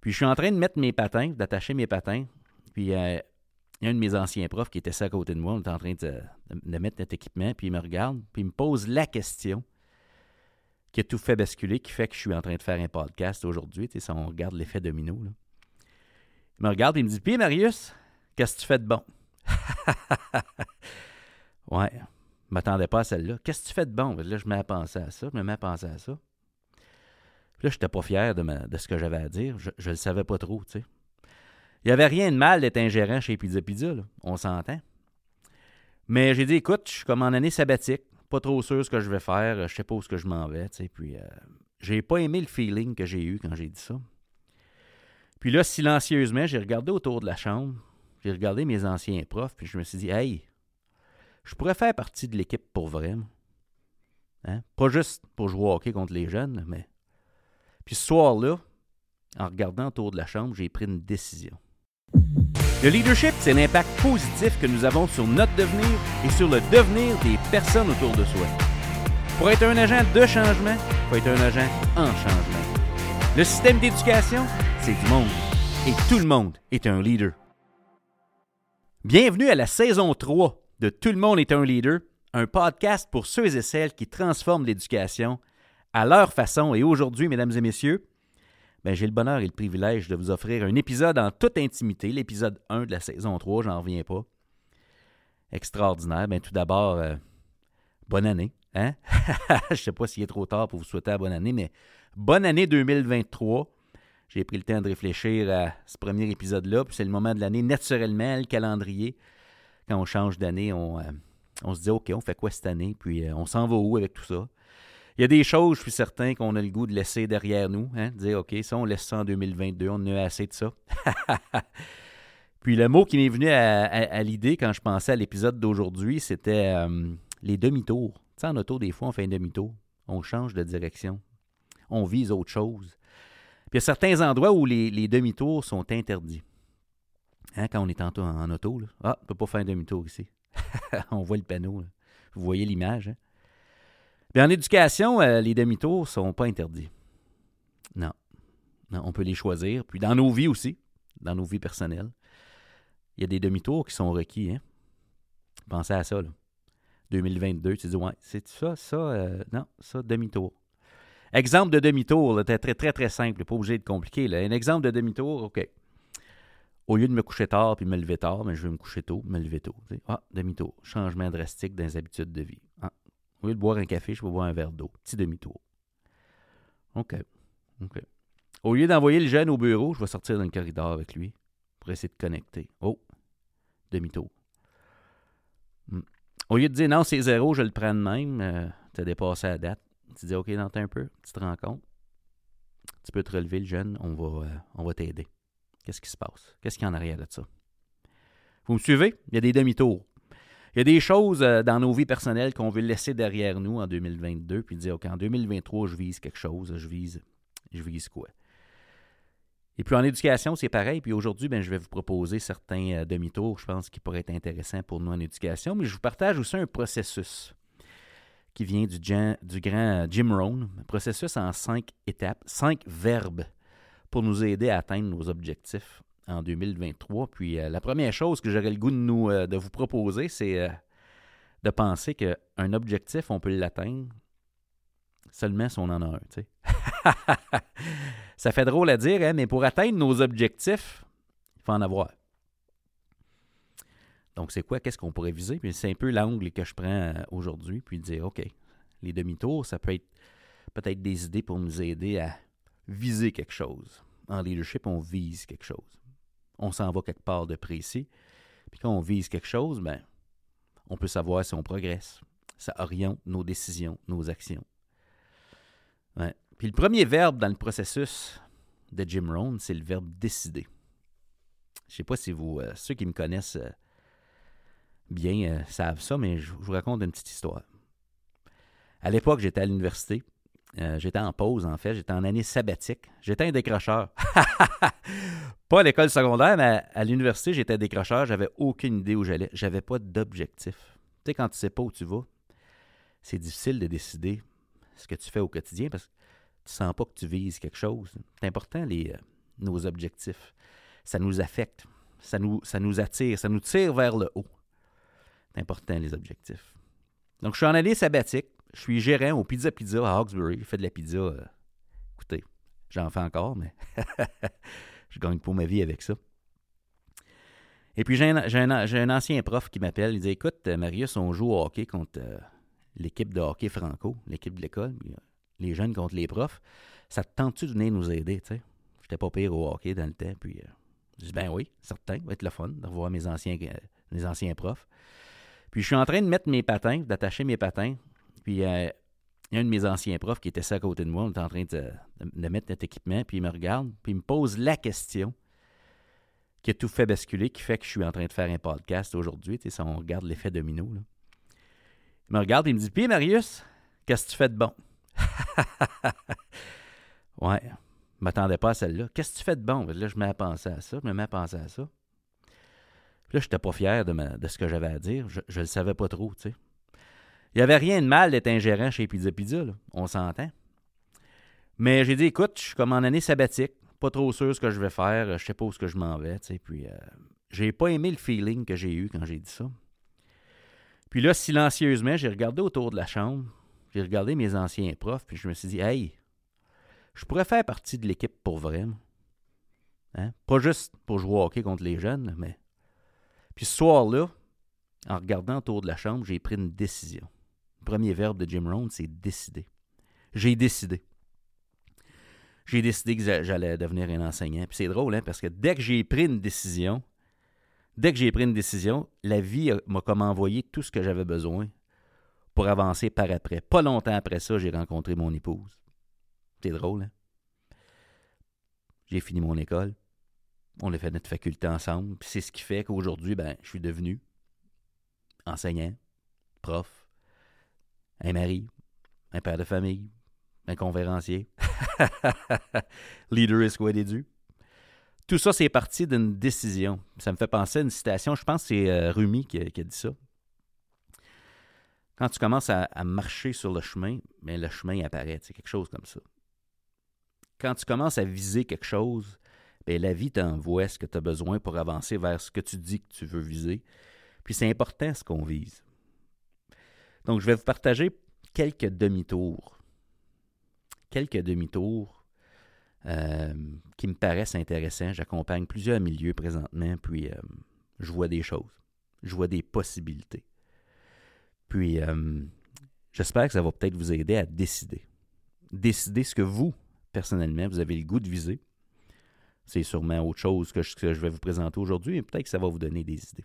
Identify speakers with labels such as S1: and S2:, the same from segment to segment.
S1: Puis je suis en train de mettre mes patins, d'attacher mes patins. Puis euh, il y a un de mes anciens profs qui était ça à côté de moi. On était en train de, mettre notre équipement. Puis il me regarde. Puis il me pose la question qui a tout fait basculer, qui fait que je suis en train de faire un podcast aujourd'hui. Tu sais, on regarde l'effet domino. Là. Il me regarde et il me dit Puis Marius, qu'est-ce que tu fais de bon Ouais, je m'attendais pas à celle-là. Qu'est-ce que tu fais de bon Là, je me mets à penser à ça. Je me mets à penser à ça. Puis là, je n'étais pas fier de, de ce que j'avais à dire. Je ne le savais pas trop, tu sais. Il n'y avait rien de mal d'être un gérant chez Pizza Pizza, là. on s'entend. Mais j'ai dit, écoute, je suis comme en année sabbatique, pas trop sûr ce que je vais faire, je sais pas où que je m'en vais, tu sais. Puis, euh, j'ai pas aimé le feeling que j'ai eu quand j'ai dit ça. Puis là, silencieusement, j'ai regardé autour de la chambre, j'ai regardé mes anciens profs, puis je me suis dit, hey, je pourrais faire partie de l'équipe pour vrai. Hein? Pas juste pour jouer au hockey contre les jeunes, mais. Puis ce soir-là, en regardant autour de la chambre, j'ai pris une décision. Le leadership, c'est l'impact positif que nous avons sur notre devenir et sur le devenir des personnes autour de soi. Pour être un agent de changement, il faut être un agent en changement. Le système d'éducation, c'est du monde. Et tout le monde est un leader. Bienvenue à la saison 3 de Tout le monde est un leader, un podcast pour ceux et celles qui transforment l'éducation à leur façon. Et aujourd'hui, mesdames et messieurs, ben, j'ai le bonheur et le privilège de vous offrir un épisode en toute intimité, l'épisode 1 de la saison 3, j'en reviens pas. Extraordinaire. Ben, tout d'abord, euh, bonne année. Hein? Je ne sais pas s'il est trop tard pour vous souhaiter la bonne année, mais bonne année 2023. J'ai pris le temps de réfléchir à ce premier épisode-là, puis c'est le moment de l'année, naturellement, le calendrier. Quand on change d'année, on, euh, se dit OK, on fait quoi cette année, puis euh, on s'en va où avec tout ça? Il y a des choses, je suis certain, qu'on a le goût de laisser derrière nous. Hein, de dire, OK, ça, on laisse ça en 2022, on a assez de ça. Puis le mot qui m'est venu à, l'idée quand je pensais à l'épisode d'aujourd'hui, c'était euh, les demi-tours. Tu sais, en auto, des fois, on fait un demi-tour. On change de direction. On vise autre chose. Puis il y a certains endroits où les, demi-tours sont interdits. Hein, quand on est en, en auto, là. ah, on ne peut pas faire un demi-tour ici. on voit le panneau. Vous voyez l'image. Hein? En éducation, euh, les demi-tours ne sont pas interdits. Non. On peut les choisir. Puis dans nos vies aussi, dans nos vies personnelles, il y a des demi-tours qui sont requis. Hein? Pensez à ça. Là. 2022, tu dis, ouais, c'est ça, ça, euh, non, ça, demi-tour. Exemple de demi-tour, très, très, très, très simple, pas obligé de compliquer. Un exemple de demi-tour, OK. Au lieu de me coucher tard puis me lever tard, mais je vais me coucher tôt, me lever tôt. Ah, demi-tour. Changement drastique dans les habitudes de vie. Au lieu de boire un café, je vais boire un verre d'eau. Petit demi-tour. OK. OK. Au lieu d'envoyer le jeune au bureau, je vais sortir dans le corridor avec lui pour essayer de connecter. Oh, demi-tour. Hmm. Au lieu de dire non, c'est zéro, je le prends de même, euh, tu as dépassé la date. Tu dis OK, dans un peu, tu te rends compte. Tu peux te relever, le jeune, on va, euh, on va t'aider. Qu'est-ce qui se passe? Qu'est-ce qu'il y a en arrière de ça? Vous me suivez? Il y a des demi-tours. Il y a des choses euh, dans nos vies personnelles qu'on veut laisser derrière nous en 2022, puis dire, OK, en 2023, je vise quelque chose, je vise, je vise quoi? Et puis en éducation, c'est pareil. Puis aujourd'hui, ben, je vais vous proposer certains euh, demi-tours, je pense, qui pourraient être intéressants pour nous en éducation. Mais je vous partage aussi un processus qui vient du, du grand Jim Rohn, un processus en cinq étapes, cinq verbes pour nous aider à atteindre nos objectifs en 2023. Puis euh, la première chose que j'aurais le goût de, nous, euh, vous proposer, c'est euh, de penser qu'un objectif, on peut l'atteindre seulement si on en a un. Ça fait drôle à dire, hein, mais pour atteindre nos objectifs, il faut en avoir. Donc, c'est quoi? Qu'est-ce qu'on pourrait viser? Puis c'est un peu l'angle que je prends aujourd'hui, puis dire, OK, les demi-tours, ça peut être peut-être des idées pour nous aider à viser quelque chose. En leadership, on vise quelque chose on s'en va quelque part de précis. Puis quand on vise quelque chose, ben, on peut savoir si on progresse. Ça oriente nos décisions, nos actions. Puis le premier verbe dans le processus de Jim Rohn, c'est le verbe décider. Je ne sais pas si vous, euh, ceux qui me connaissent euh, bien euh, savent ça, mais je vous raconte une petite histoire. À l'époque, j'étais à l'université, euh, j'étais en pause, en fait. J'étais en année sabbatique. J'étais un décrocheur. pas à l'école secondaire, mais à, l'université, j'étais décrocheur. J'avais aucune idée où j'allais. J'avais pas d'objectif. Tu sais, quand tu sais pas où tu vas, c'est difficile de décider ce que tu fais au quotidien parce que tu sens pas que tu vises quelque chose. C'est important, les, euh, nos objectifs. Ça nous affecte. Ça nous, ça nous attire. Ça nous tire vers le haut. C'est important, les objectifs. Donc, je suis en année sabbatique. Je suis gérant au Pizza Pizza à Hawkesbury. Je fais de la pizza. Euh, écoutez, j'en fais encore, mais je gagne pour ma vie avec ça. Et puis, j'ai un, ancien prof qui m'appelle. Il dit Écoute, Marius, on joue au hockey contre euh, l'équipe de hockey franco, l'équipe de l'école, euh, les jeunes contre les profs. Ça te tente-tu de venir nous aider tu sais? Pas pire au hockey dans le temps. Puis, je dis Ben oui, certain, ça va être le fun de revoir mes anciens profs. Puis je suis en train de mettre mes patins, d'attacher mes patins. Puis euh, il y a un de mes anciens profs qui était ça à côté de moi. On était en train de, mettre notre équipement. Puis il me regarde. Puis il me pose la question qui a tout fait basculer, qui fait que je suis en train de faire un podcast aujourd'hui. Tu sais, on regarde l'effet domino. Il me regarde et il me dit Puis Marius, qu'est-ce que tu fais de bon Ouais. Je m'attendais pas à celle-là. Qu'est-ce que tu fais de bon? Là, je me mets à penser à ça. Je me mets à penser à ça. Puis là, je n'étais pas fier de, de ce que j'avais à dire. Je ne le savais pas trop, tu sais. Il n'y avait rien de mal d'être un gérant chez Pizza Pizza, on s'entend. Mais j'ai dit, écoute, je suis comme en année sabbatique, pas trop sûr ce que je vais faire, je sais pas où ce que je m'en vais, tu sais. Puis, euh, j'ai pas aimé le feeling que j'ai eu quand j'ai dit ça. Puis là, silencieusement, j'ai regardé autour de la chambre, j'ai regardé mes anciens profs, puis je me suis dit, hey, je pourrais faire partie de l'équipe pour vrai. Hein? Pas juste pour jouer au hockey contre les jeunes, mais puis ce soir-là, en regardant autour de la chambre, j'ai pris une décision. Premier verbe de Jim Rohn, c'est décider. J'ai décidé. J'ai décidé que j'allais devenir un enseignant. Puis c'est drôle, hein, parce que dès que j'ai pris une décision, dès que j'ai pris une décision, la vie m'a comme envoyé tout ce que j'avais besoin pour avancer par après. Pas longtemps après ça, j'ai rencontré mon épouse. C'est drôle, hein? J'ai fini mon école. On a fait notre faculté ensemble. Puis c'est ce qui fait qu'aujourd'hui, ben, je suis devenu enseignant, prof, un mari, un père de famille, un conférencier, leader escouade dû. Tout ça, c'est parti d'une décision. Ça me fait penser à une citation, je pense que c'est euh, Rumi qui a, dit ça. Quand tu commences à, marcher sur le chemin, mais ben, le chemin apparaît, c'est quelque chose comme ça. Quand tu commences à viser quelque chose, ben, la vie t'envoie ce que tu as besoin pour avancer vers ce que tu dis que tu veux viser. Puis c'est important ce qu'on vise. Donc, je vais vous partager quelques demi-tours. Quelques demi-tours euh, qui me paraissent intéressants. J'accompagne plusieurs milieux présentement, puis euh, je vois des choses. Je vois des possibilités. Puis, euh, j'espère que ça va peut-être vous aider à décider. Décider ce que vous, personnellement, vous avez le goût de viser c'est sûrement autre chose que je, vais vous présenter aujourd'hui, mais peut-être que ça va vous donner des idées.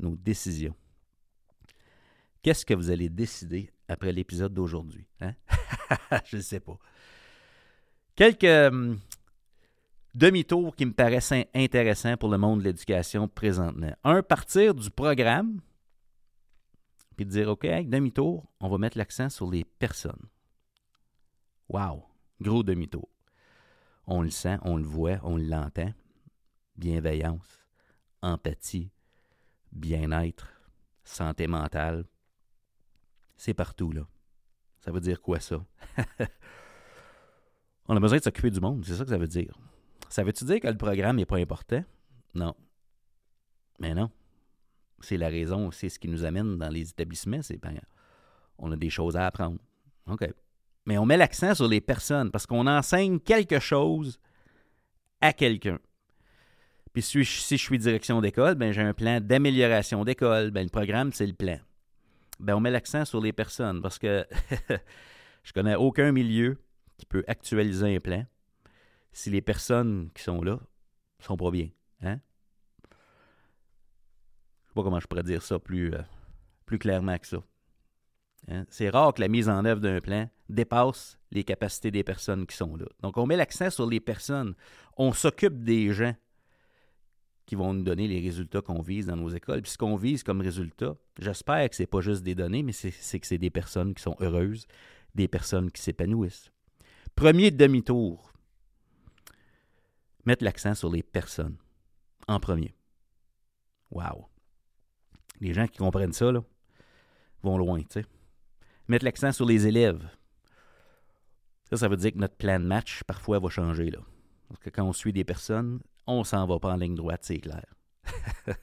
S1: Nos décisions. Qu'est-ce que vous allez décider après l'épisode d'aujourd'hui? Hein? je ne sais pas. Quelques hum, demi-tours qui me paraissent intéressants pour le monde de l'éducation présentement. Un, partir du programme, puis dire, OK, demi-tour, on va mettre l'accent sur les personnes. Wow! Gros demi-tour. On le sent, on le voit, on l'entend. Bienveillance, empathie, bien-être, santé mentale. C'est partout, là. Ça veut dire quoi, ça? on a besoin de s'occuper du monde, c'est ça que ça veut dire. Ça veut-tu dire que le programme n'est pas important? Non. Mais non. C'est la raison, c'est ce qui nous amène dans les établissements, c'est ben, on a des choses à apprendre. OK mais on met l'accent sur les personnes parce qu'on enseigne quelque chose à quelqu'un. Puis si, je suis direction d'école, ben j'ai un plan d'amélioration d'école. Ben, le programme, c'est le plan. Ben, on met l'accent sur les personnes parce que je connais aucun milieu qui peut actualiser un plan si les personnes qui sont là sont pas bien. Hein? Je sais pas comment je pourrais dire ça plus, euh, plus clairement que ça. Hein? C'est rare que la mise en œuvre d'un plan dépasse les capacités des personnes qui sont là. Donc, on met l'accent sur les personnes. On s'occupe des gens qui vont nous donner les résultats qu'on vise dans nos écoles. Puis ce qu'on vise comme résultat, j'espère que ce n'est pas juste des données, mais c'est que c'est des personnes qui sont heureuses, des personnes qui s'épanouissent. Premier demi-tour, mettre l'accent sur les personnes en premier. Wow! Les gens qui comprennent ça, là, vont loin, tu sais mettre l'accent sur les élèves. Ça, ça veut dire que notre plan de match, parfois, va changer. Là. Parce que quand on suit des personnes, on s'en va pas en ligne droite, c'est clair.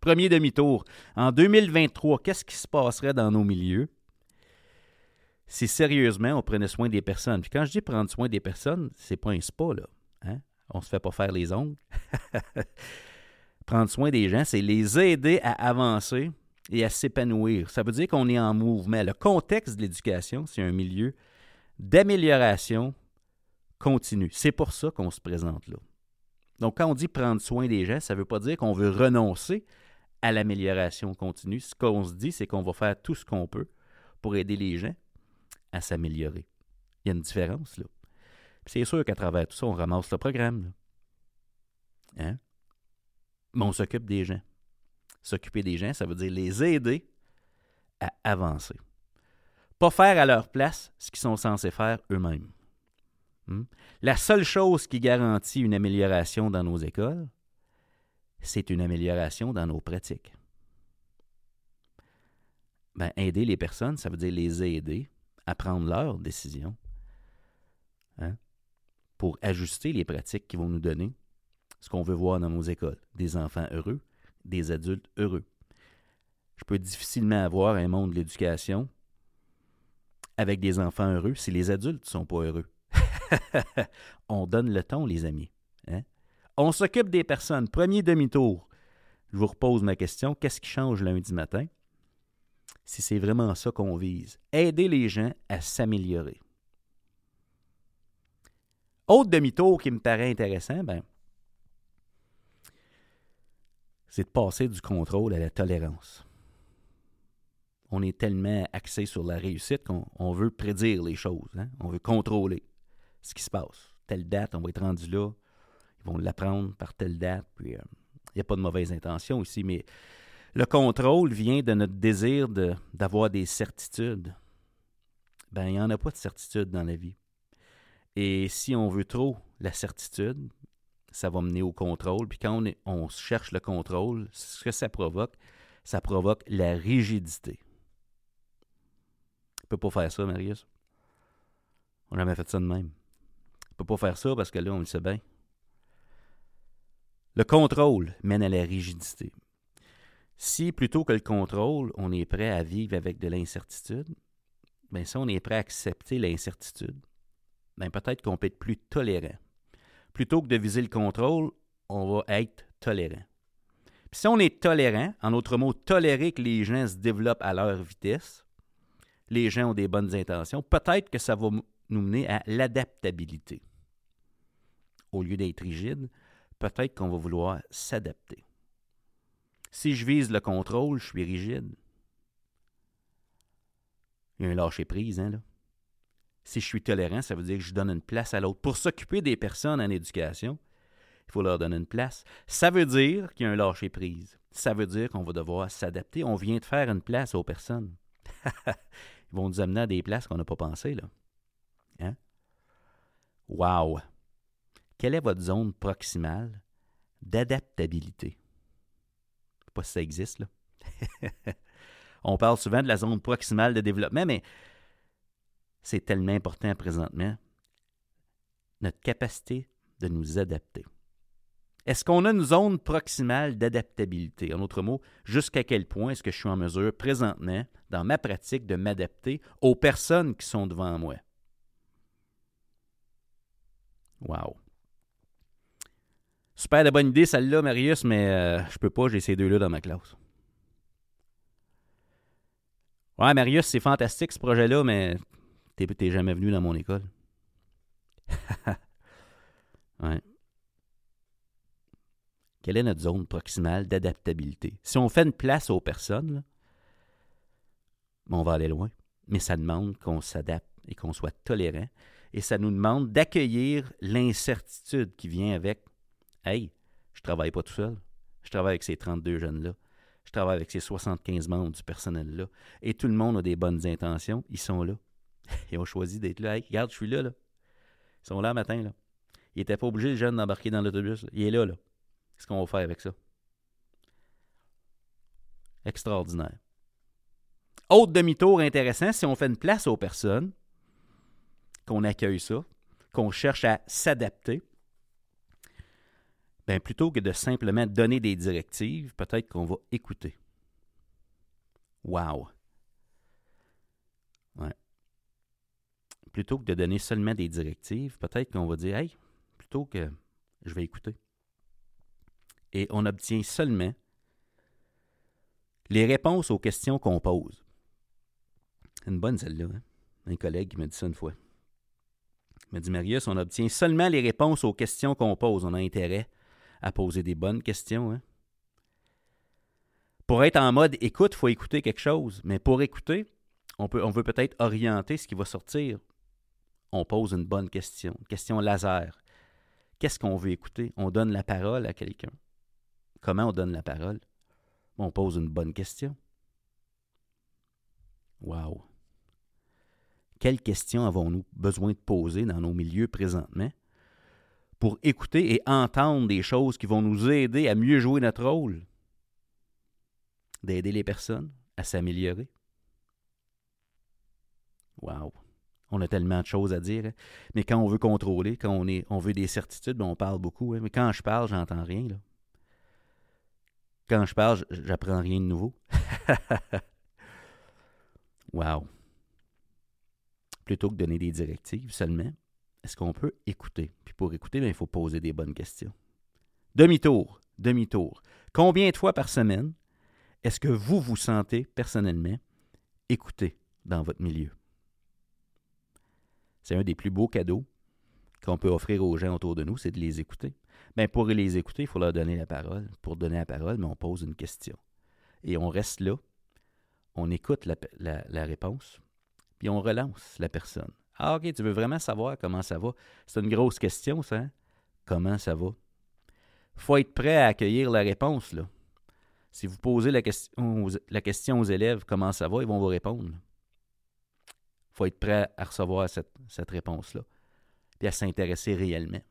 S1: Premier demi-tour. En 2023, qu'est-ce qui se passerait dans nos milieux? Si sérieusement on prenait soin des personnes? Puis quand je dis prendre soin des personnes, c'est pas un spa, là. Hein? On se fait pas faire les ongles. prendre soin des gens, c'est les aider à avancer et à s'épanouir. Ça veut dire qu'on est en mouvement. Le contexte de l'éducation, c'est un milieu d'amélioration continue. C'est pour ça qu'on se présente là. Donc, quand on dit prendre soin des gens, ça ne veut pas dire qu'on veut renoncer à l'amélioration continue. Ce qu'on se dit, c'est qu'on va faire tout ce qu'on peut pour aider les gens à s'améliorer. Il y a une différence, là. C'est sûr qu'à travers tout ça, on ramasse le programme. Hein? Mais on s'occupe des gens. S'occuper des gens, ça veut dire les aider à avancer. Pas faire à leur place ce qu'ils sont censés faire eux-mêmes. Hmm? La seule chose qui garantit une amélioration dans nos écoles, c'est une amélioration dans nos pratiques. Ben, aider les personnes, ça veut dire les aider à prendre leurs décisions hein, pour ajuster les pratiques qui vont nous donner ce qu'on veut voir dans nos écoles. Des enfants heureux, des adultes heureux. Je peux difficilement avoir un monde de l'éducation avec des enfants heureux si les adultes ne sont pas heureux. on donne le ton, les amis. Hein? On s'occupe des personnes. Premier demi-tour. Je vous repose ma question. Qu'est-ce qui change lundi matin? Si c'est vraiment ça qu'on vise. Aider les gens à s'améliorer. Autre demi-tour qui me paraît intéressant, ben, c'est de passer du contrôle à la tolérance. On est tellement axé sur la réussite qu'on veut prédire les choses. Hein? On veut contrôler ce qui se passe. Telle date, on va être rendu là. Ils vont l'apprendre par telle date. Puis, il euh, n'y a pas de mauvaise intention ici, mais le contrôle vient de notre désir d'avoir des certitudes. Ben, il n'y en a pas de certitude dans la vie. Et si on veut trop la certitude, ça va mener au contrôle. Puis quand on, on cherche le contrôle, ce que ça provoque, ça provoque la rigidité. On ne peut pas faire ça, Marius. On n'a jamais fait ça de même ne peut pas faire ça parce que là, on le sait bien. Le contrôle mène à la rigidité. Si plutôt que le contrôle, on est prêt à vivre avec de l'incertitude, bien si on est prêt à accepter l'incertitude, bien peut-être qu'on peut être plus tolérant. Plutôt que de viser le contrôle, on va être tolérant. Puis si on est tolérant, en autre mot, tolérer que les gens se développent à leur vitesse, les gens ont des bonnes intentions, peut-être que ça va nous mener à l'adaptabilité. Au lieu d'être rigide, peut-être qu'on va vouloir s'adapter. Si je vise le contrôle, je suis rigide. Il y a un lâcher-prise, hein, là. Si je suis tolérant, ça veut dire que je donne une place à l'autre. Pour s'occuper des personnes en éducation, il faut leur donner une place. Ça veut dire qu'il y a un lâcher-prise. Ça veut dire qu'on va devoir s'adapter. On vient de faire une place aux personnes. Ils vont nous amener à des places qu'on n'a pas pensées, là. Hein? Wow! Quelle est votre zone proximale d'adaptabilité? Je sais pas si ça existe, là. On parle souvent de la zone proximale de développement, mais c'est tellement important présentement. Notre capacité de nous adapter. Est-ce qu'on a une zone proximale d'adaptabilité? En d'autres mots, jusqu'à quel point est-ce que je suis en mesure présentement, dans ma pratique, de m'adapter aux personnes qui sont devant moi? Wow. Super de bonne idée, celle-là, Marius, mais euh, je peux pas, j'ai ces deux-là dans ma classe. Ouais, Marius, c'est fantastique ce projet-là, mais t'es jamais venu dans mon école. ouais. Quelle est notre zone proximale d'adaptabilité? Si on fait une place aux personnes, on va aller loin. Mais ça demande qu'on s'adapte et qu'on soit tolérant et ça nous demande d'accueillir l'incertitude qui vient avec Hey, je travaille pas tout seul. Je travaille avec ces 32 jeunes-là. Je travaille avec ces 75 membres du personnel-là. Et tout le monde a des bonnes intentions. Ils sont là. Ils ont choisi d'être là. Hey, regarde, je suis là, là. Ils sont là le matin, là. Ils n'étaient pas obligés, les jeunes, d'embarquer dans l'autobus. Il est là, là. Qu'est-ce qu'on va faire avec ça? Extraordinaire. Autre demi-tour intéressant, si on fait une place aux personnes, qu'on accueille ça, qu'on cherche à s'adapter, ben, plutôt que de simplement donner des directives, peut-être qu'on va écouter. Wow! Ouais. Plutôt que de donner seulement des directives, peut-être qu'on va dire, hey, plutôt que je vais écouter. Et on obtient seulement les réponses aux questions qu'on pose. Une bonne celle-là. Hein? Un collègue qui m'a dit ça une fois. Il m'a dit Marius, on obtient seulement les réponses aux questions qu'on pose. On a intérêt à poser des bonnes questions. Hein? Pour être en mode écoute, il faut écouter quelque chose. Mais pour écouter, on, peut, on veut peut-être orienter ce qui va sortir. On pose une bonne question, question laser. Qu'est-ce qu'on veut écouter? On donne la parole à quelqu'un. Comment on donne la parole? On pose une bonne question. Wow! Quelles questions avons-nous besoin de poser dans nos milieux présentement pour écouter et entendre des choses qui vont nous aider à mieux jouer notre rôle, d'aider les personnes à s'améliorer? Wow! On a tellement de choses à dire. Hein. Mais quand on veut contrôler, quand on, est, on veut des certitudes, ben, on parle beaucoup. Hein. Mais quand je parle, j'entends rien. Quand je parle, j'apprends rien de nouveau. wow! Plutôt que donner des directives seulement, est-ce qu'on peut écouter? Puis pour écouter, ben, il faut poser des bonnes questions. Demi-tour, demi-tour. Combien de fois par semaine est-ce que vous vous sentez personnellement écouté dans votre milieu? C'est un des plus beaux cadeaux qu'on peut offrir aux gens autour de nous, c'est de les écouter. Bien, pour les écouter, il faut leur donner la parole. Pour donner la parole, mais on pose une question. Et on reste là, on écoute la réponse, puis on relance la personne. Ah, OK, tu veux vraiment savoir comment ça va? C'est une grosse question, ça. Hein? Comment ça va? Faut être prêt à accueillir la réponse, là. Si vous posez la question, aux, élèves comment ça va, ils vont vous répondre. Faut être prêt à recevoir cette, cette réponse-là. Puis à s'intéresser réellement.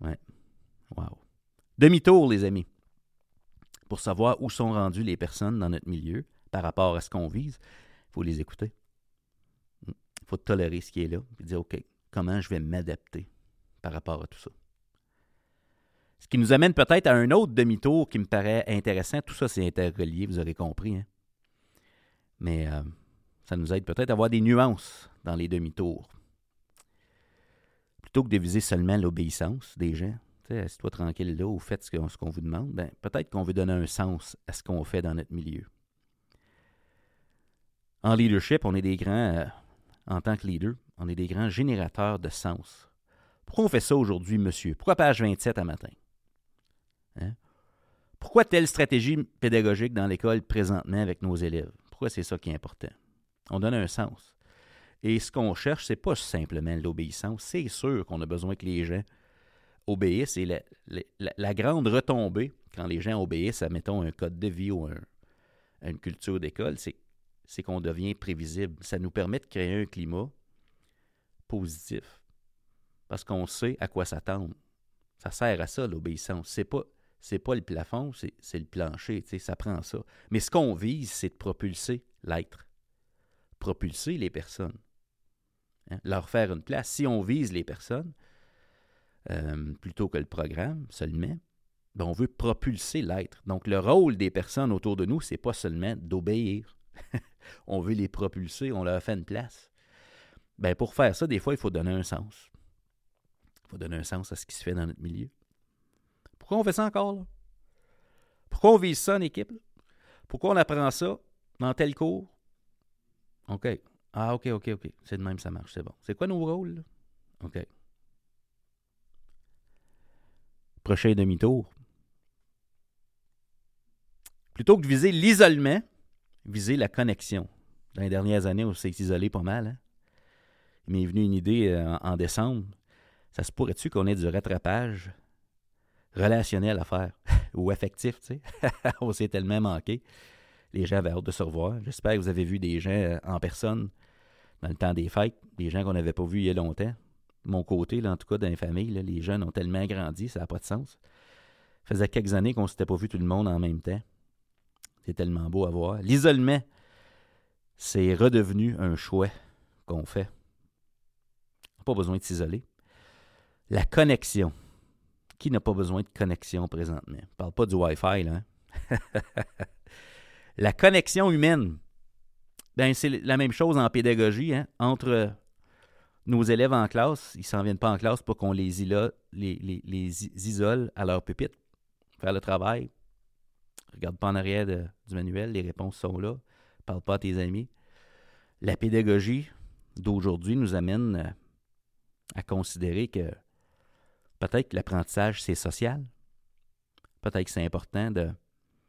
S1: Ouais. Wow. Demi-tour, les amis. Pour savoir où sont rendues les personnes dans notre milieu par rapport à ce qu'on vise. Il faut les écouter. Il faut tolérer ce qui est là et dire OK, comment je vais m'adapter par rapport à tout ça? Ce qui nous amène peut-être à un autre demi-tour qui me paraît intéressant. Tout ça, c'est interrelié, vous aurez compris. Hein. Mais euh, ça nous aide peut-être à avoir des nuances dans les demi-tours. Plutôt que de viser seulement l'obéissance des gens, assis-toi tranquille là ou faites ce qu'on vous demande, ben, peut-être qu'on veut donner un sens à ce qu'on fait dans notre milieu. En leadership, on est des grands, euh, en tant que leader, on est des grands générateurs de sens. Pourquoi on fait ça aujourd'hui, monsieur? Pourquoi page 27 à matin? Hein? Pourquoi telle stratégie pédagogique dans l'école présentement avec nos élèves? Pourquoi c'est ça qui est important? On donne un sens. Et ce qu'on cherche, c'est pas simplement l'obéissance. C'est sûr qu'on a besoin que les gens obéissent. Et la, grande retombée, quand les gens obéissent à, mettons, un code de vie ou une culture d'école, c'est c'est qu'on devient prévisible. Ça nous permet de créer un climat positif parce qu'on sait à quoi s'attendre. Ça sert à ça, l'obéissance. C'est pas, c'est pas le plafond, c'est, le plancher. Ça prend ça. Mais ce qu'on vise, c'est de propulser l'être. Propulser les personnes. Hein, leur faire une place. Si on vise les personnes, euh, plutôt que le programme seulement, ben on veut propulser l'être. Donc, le rôle des personnes autour de nous, c'est pas seulement d'obéir. on veut les propulser, on leur fait une place. Ben pour faire ça, des fois, il faut donner un sens. Il faut donner un sens à ce qui se fait dans notre milieu. Pourquoi on fait ça encore? Là? Pourquoi on vise ça en équipe? Pourquoi on apprend ça dans tel cours? OK. Ah, OK, OK, OK. C'est de même, ça marche, c'est bon. C'est quoi nos rôles? OK. Prochain demi-tour. Plutôt que de viser l'isolement, viser la connexion. Dans les dernières années, on s'est isolé pas mal. Hein. Il m'est venu une idée euh, en, décembre. Ça se pourrait-tu qu'on ait du rattrapage relationnel à faire ou affectif, tu sais? on s'est tellement manqué. Les gens avaient hâte de se revoir. J'espère que vous avez vu des gens euh, en personne dans le temps des fêtes, des gens qu'on n'avait pas vus il y a longtemps. Mon côté, là, en tout cas, dans les familles, les jeunes ont tellement grandi, ça n'a pas de sens. Ça faisait quelques années qu'on ne s'était pas vu tout le monde en même temps. C'est tellement beau à voir. L'isolement, c'est redevenu un choix qu'on fait. Pas besoin de s'isoler. La connexion. Qui n'a pas besoin de connexion présentement? Je parle pas du Wi-Fi, là. hein? la connexion humaine, ben, c'est la même chose en pédagogie, hein, entre nos élèves en classe, ils s'en viennent pas en classe pour qu'on les, les, isole à leur pupitre, faire le travail. Regarde pas en arrière du manuel, les réponses sont là. Parle pas à tes amis. La pédagogie d'aujourd'hui nous amène euh, à considérer que peut-être que l'apprentissage, c'est social. Peut-être que c'est important de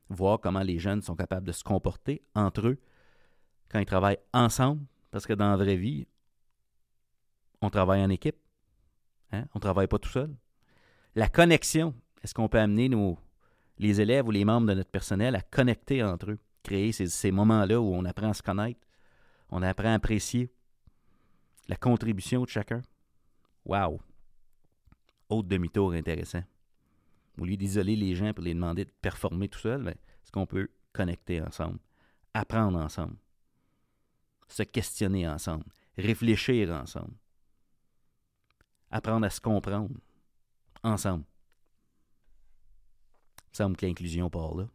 S1: voir comment les jeunes sont capables de se comporter entre eux quand ils travaillent ensemble, parce que dans la vraie vie, on travaille en équipe. Hein? On ne travaille pas tout seul. La connexion, est-ce qu'on peut amener nos, les élèves ou les membres de notre personnel à connecter entre eux, créer ces, moments-là où on apprend à se connaître, on apprend à apprécier la contribution de chacun. Wow! Autre demi-tour intéressant. Au lieu d'isoler les gens pour les demander de performer tout seul, ben, est-ce qu'on peut connecter ensemble, apprendre ensemble, se questionner ensemble, réfléchir ensemble, apprendre à se comprendre ensemble? Il semble que l'inclusion part là.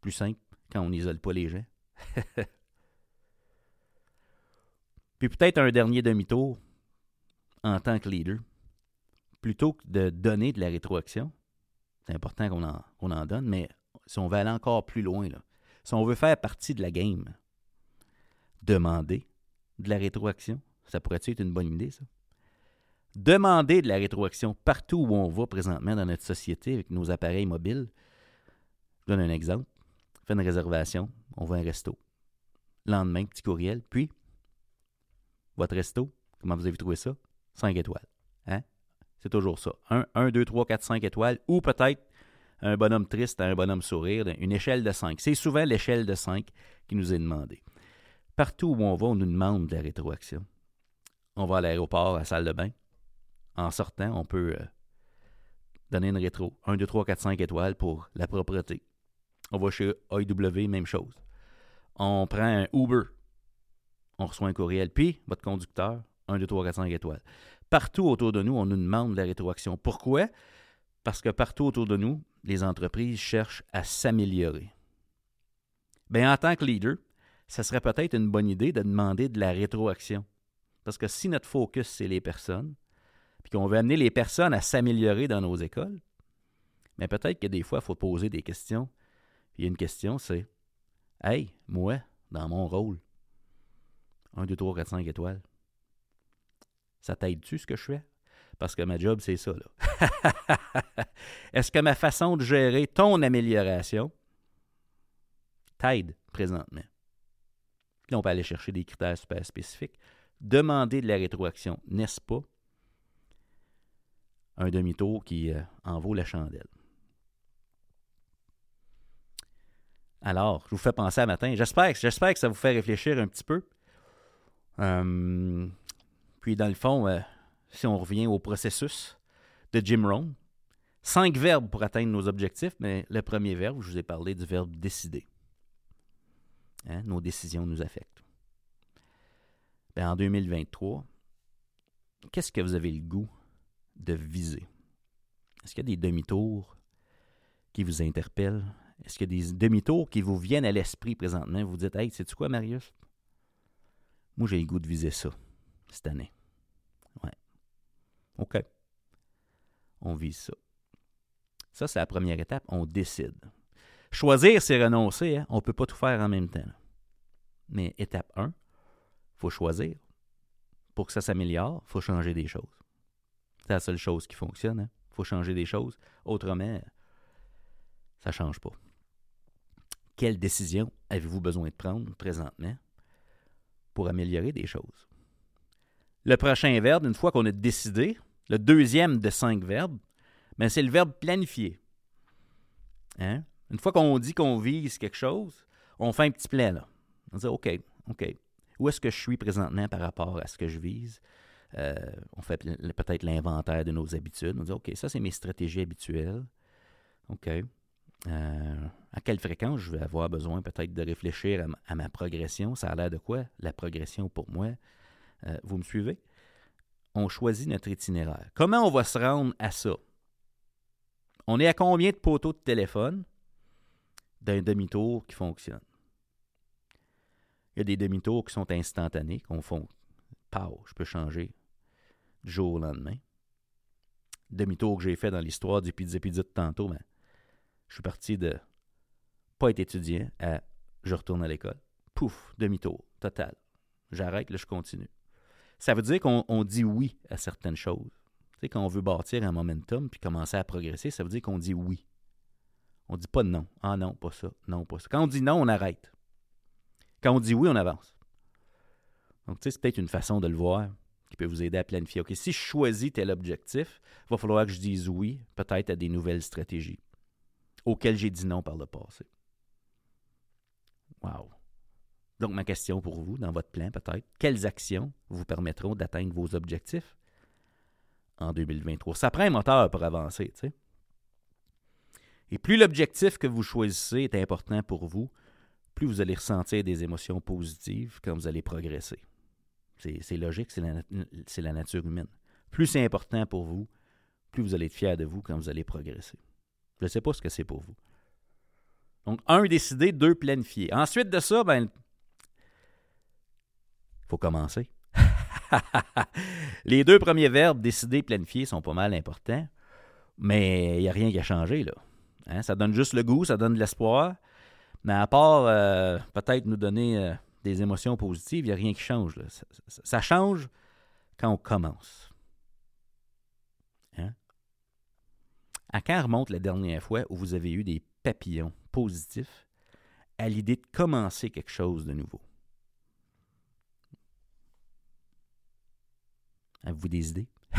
S1: Plus simple quand on n'isole pas les gens. Puis peut-être un dernier demi-tour en tant que leader. Plutôt que de donner de la rétroaction, c'est important qu'on en, en donne, mais si on veut aller encore plus loin, là, si on veut faire partie de la game, demander de la rétroaction, ça pourrait être une bonne idée, ça? Demander de la rétroaction partout où on va présentement dans notre société avec nos appareils mobiles. Je donne un exemple. Fais une réservation, on va à un resto. Lendemain, petit courriel, puis votre resto, comment vous avez trouvé ça? 5 étoiles. Hein? C'est toujours ça. 1, 1, 2, 3, 4, 5 étoiles, ou peut-être un bonhomme triste un bonhomme sourire, une échelle de 5. C'est souvent l'échelle de 5 qui nous est demandée. Partout où on va, on nous demande de la rétroaction. On va à l'aéroport, à la salle de bain. En sortant, on peut euh, donner une rétro. 1, 2, 3, 4, 5 étoiles pour la propreté. On va chez AEW, même chose. On prend un Uber. On reçoit un courriel. Puis, votre conducteur, 1, 2, 3, 4, 5 étoiles. Partout autour de nous, on nous demande de la rétroaction. Pourquoi? Parce que partout autour de nous, les entreprises cherchent à s'améliorer. Bien, en tant que leader, ça serait peut-être une bonne idée de demander de la rétroaction. Parce que si notre focus, c'est les personnes, puis qu'on veut amener les personnes à s'améliorer dans nos écoles, mais peut-être que des fois, il faut poser des questions. Puis une question, c'est Hey, moi, dans mon rôle, 1, 2, 3, 4, 5 étoiles, ça t'aide-tu ce que je fais? Parce que ma job, c'est ça. Est-ce que ma façon de gérer ton amélioration t'aide présentement? Puis on peut aller chercher des critères super spécifiques. Demander de la rétroaction, n'est-ce pas? Un demi-tour qui euh, en vaut la chandelle. Alors, je vous fais penser à matin. J'espère, que- ça vous fait réfléchir un petit peu. Euh, puis, dans le fond, euh, si on revient au processus de Jim Rohn, cinq verbes pour atteindre nos objectifs, mais le premier verbe, je vous ai parlé du verbe décider. Hein, Nos décisions nous affectent. Ben, en 2023, qu'est-ce que vous avez le goût de viser? Est-ce qu'il y a des demi-tours qui vous interpellent? Est-ce qu'il y a des demi-tours qui vous viennent à l'esprit présentement? Vous dites, hey, sais-tu quoi, Marius? Moi, j'ai le goût de viser ça cette année. Ouais. OK. On vise ça. Ça, c'est la première étape. On décide. Choisir, c'est renoncer. Hein? On ne peut pas tout faire en même temps. Mais étape 1, il faut choisir. Pour que ça s'améliore, il faut changer des choses. C'est la seule chose qui fonctionne. Il faut changer des choses. Autrement, ça ne change pas. Quelle décision avez-vous besoin de prendre présentement pour améliorer des choses? Le prochain verbe, une fois qu'on a décidé, le deuxième de cinq verbes, ben c'est le verbe planifier. Hein? Une fois qu'on dit qu'on vise quelque chose, on fait un petit plan là. On dit OK, OK. Où est-ce que je suis présentement par rapport à ce que je vise? Euh, on fait peut-être l'inventaire de nos habitudes. On dit OK, ça c'est mes stratégies habituelles. OK. Euh, à quelle fréquence je vais avoir besoin peut-être de réfléchir à ma, à ma progression? Ça a l'air de quoi? La progression pour moi? Euh, vous me suivez? On choisit notre itinéraire. Comment on va se rendre à ça? On est à combien de poteaux de téléphone d'un demi-tour qui fonctionne? Il y a des demi-tours qui sont instantanés, qu'on font. Pow, je peux changer jour au lendemain. Demi-tour que j'ai fait dans l'histoire du pizza pizza tantôt, mais ben, je suis parti de pas être étudiant à je retourne à l'école. Pouf, demi-tour, total. J'arrête, là, je continue. Ça veut dire qu'on dit oui à certaines choses. Tu sais, quand on veut bâtir un momentum puis commencer à progresser, ça veut dire qu'on dit oui. On dit pas non. Ah non, pas ça. Non, pas ça. Quand on dit non, on arrête. Quand on dit oui, on avance. Donc, tu sais, c'est peut-être une façon de le voir qui peut vous aider à planifier. OK, si je choisis tel objectif, il va falloir que je dise oui, peut-être à des nouvelles stratégies auxquelles j'ai dit non par le passé. Wow. Donc, ma question pour vous, dans votre plan peut-être, quelles actions vous permettront d'atteindre vos objectifs en 2023? Ça prend un moteur pour avancer, tu sais. Et plus l'objectif que vous choisissez est important pour vous, plus vous allez ressentir des émotions positives quand vous allez progresser. C'est logique, c'est la, nature humaine. Plus c'est important pour vous, plus vous allez être fier de vous quand vous allez progresser. Je ne sais pas ce que c'est pour vous. Donc, un, décider, deux, planifier. Ensuite de ça, ben, il faut commencer. Les deux premiers verbes, décider, planifier, sont pas mal importants, mais il n'y a rien qui a changé, là. Hein, ça donne juste le goût, ça donne de l'espoir, mais à part euh, peut-être nous donner euh, des émotions positives, il n'y a rien qui change. Ça, change quand on commence. Hein? À quand remonte la dernière fois où vous avez eu des papillons positifs à l'idée de commencer quelque chose de nouveau? Avez-vous des idées? tu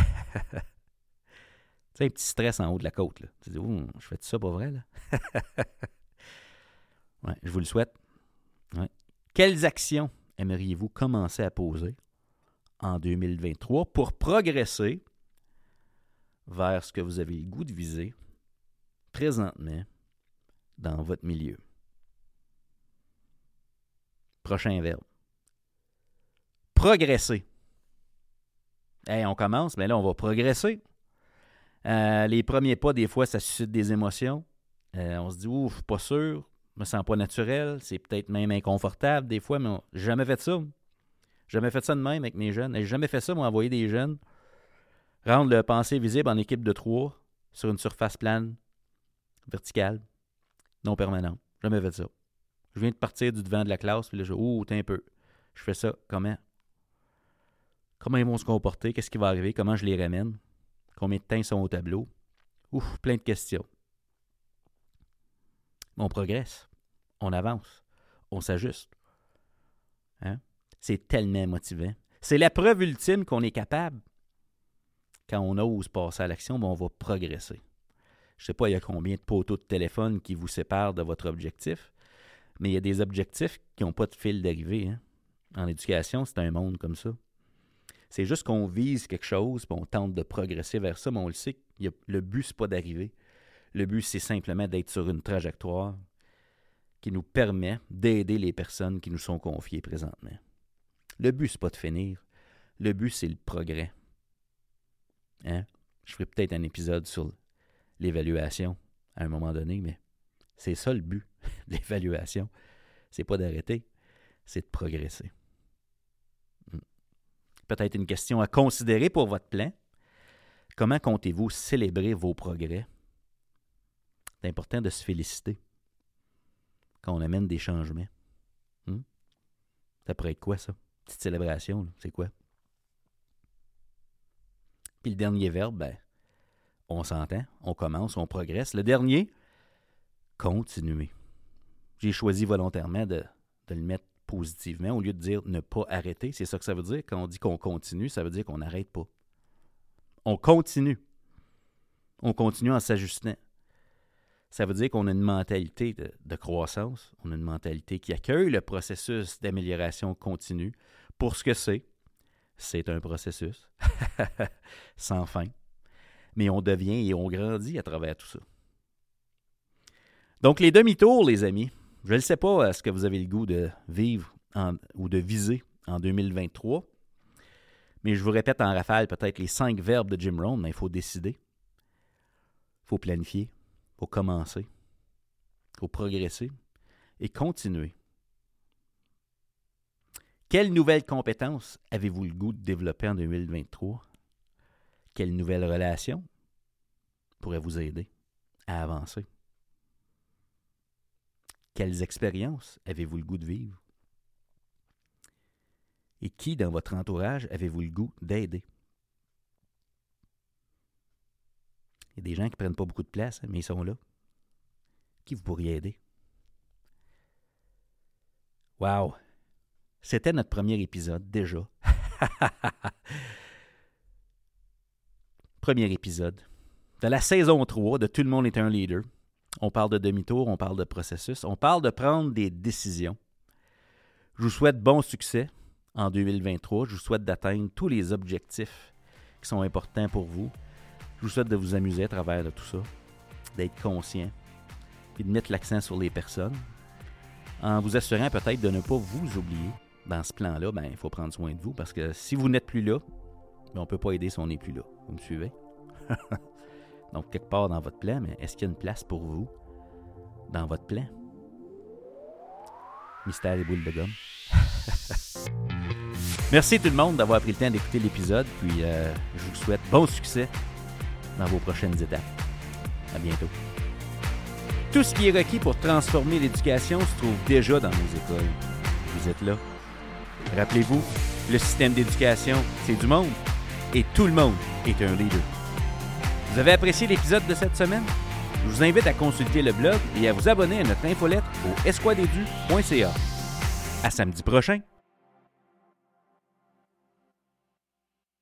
S1: sais, un petit stress en haut de la côte. Tu dis, je fais ça pas vrai, là? ouais, je vous le souhaite. Quelles actions aimeriez-vous commencer à poser en 2023 pour progresser vers ce que vous avez le goût de viser présentement dans votre milieu? Prochain verbe. Progresser on commence, mais là, on va progresser. Euh, les premiers pas, des fois, ça suscite des émotions. Euh, on se dit, ouf, pas sûr, je me sens pas naturel, c'est peut-être même inconfortable des fois, mais j'ai jamais fait ça. Jamais fait ça de même avec mes jeunes. J'ai jamais fait ça, moi, envoyer des jeunes, rendre le pensée visible en équipe de trois sur une surface plane, verticale, non permanente. Jamais fait ça. Je viens de partir du devant de la classe, puis là, je ouh, un peu. Je fais ça comment? Comment ils vont se comporter? Qu'est-ce qui va arriver? Comment je les ramène? Combien de ils sont au tableau? Ouf, plein de questions. On progresse. On avance. On s'ajuste. Hein? C'est tellement motivant. C'est la preuve ultime qu'on est capable. Quand on ose passer à l'action, ben, on va progresser. Je ne sais pas, il y a combien de poteaux de téléphone qui vous séparent de votre objectif, mais il y a des objectifs qui n'ont pas de fil d'arrivée. Hein. En éducation, c'est un monde comme ça. C'est juste qu'on vise quelque chose, puis on tente de progresser vers ça, mais on le sait, le but, c'est pas d'arriver. Le but, c'est simplement d'être sur une trajectoire qui nous permet d'aider les personnes qui nous sont confiées présentement. Le but, c'est pas de finir. Le but, c'est le progrès. Hein? Je ferai peut-être un épisode sur l'évaluation à un moment donné, mais c'est ça le but de l'évaluation. C'est pas d'arrêter, c'est de progresser peut-être une question à considérer pour votre plan. Comment comptez-vous célébrer vos progrès? C'est important de se féliciter quand on amène des changements. Hmm? Ça pourrait être quoi, ça? Petite célébration, c'est quoi? Puis le dernier verbe, ben, on s'entend, on commence, on progresse. Le dernier, continuer. J'ai choisi volontairement de, de le mettre positivement au lieu de dire ne pas arrêter. C'est ça que ça veut dire? Quand on dit qu'on continue, ça veut dire qu'on n'arrête pas. On continue. On continue en s'ajustant. Ça veut dire qu'on a une mentalité de, croissance, on a une mentalité qui accueille le processus d'amélioration continue pour ce que c'est. C'est un processus sans fin. Mais on devient et on grandit à travers tout ça. Donc les demi-tours, les amis, je ne sais pas ce que vous avez le goût de vivre ou de viser en 2023, mais je vous répète en rafale peut-être les cinq verbes de Jim Rohn, mais il faut décider, il faut planifier, faut commencer, faut progresser et continuer. Quelles nouvelles compétences avez-vous le goût de développer en 2023? Quelles nouvelles relations pourraient vous aider à avancer? Quelles expériences avez-vous le goût de vivre? Et qui dans votre entourage avez-vous le goût d'aider? Il y a des gens qui ne prennent pas beaucoup de place, mais ils sont là. Qui vous pourriez aider? Wow! C'était notre premier épisode déjà. premier épisode de la saison 3 de Tout le monde est un leader. On parle de demi-tour, on parle de processus, on parle de prendre des décisions. Je vous souhaite bon succès en 2023. Je vous souhaite d'atteindre tous les objectifs qui sont importants pour vous. Je vous souhaite de vous amuser à travers de tout ça, d'être conscient, et de mettre l'accent sur les personnes, en vous assurant peut-être de ne pas vous oublier. Dans ce plan-là, ben, il faut prendre soin de vous parce que si vous n'êtes plus là, ben, on ne peut pas aider si on n'est plus là. Vous me suivez? Donc, quelque part dans votre plan, mais est-ce qu'il y a une place pour vous dans votre plan? Mystère et boule de gomme. Merci tout le monde d'avoir pris le temps d'écouter l'épisode, puis euh, je vous souhaite bon succès dans vos prochaines étapes. À bientôt. Tout ce qui est requis pour transformer l'éducation se trouve déjà dans nos écoles. Vous êtes là. Rappelez-vous, le système d'éducation, c'est du monde, et tout le monde est un leader. Vous avez apprécié l'épisode de cette semaine? Je vous invite à consulter le blog et à vous abonner à notre infolettre au esquadedu.ca. À samedi prochain!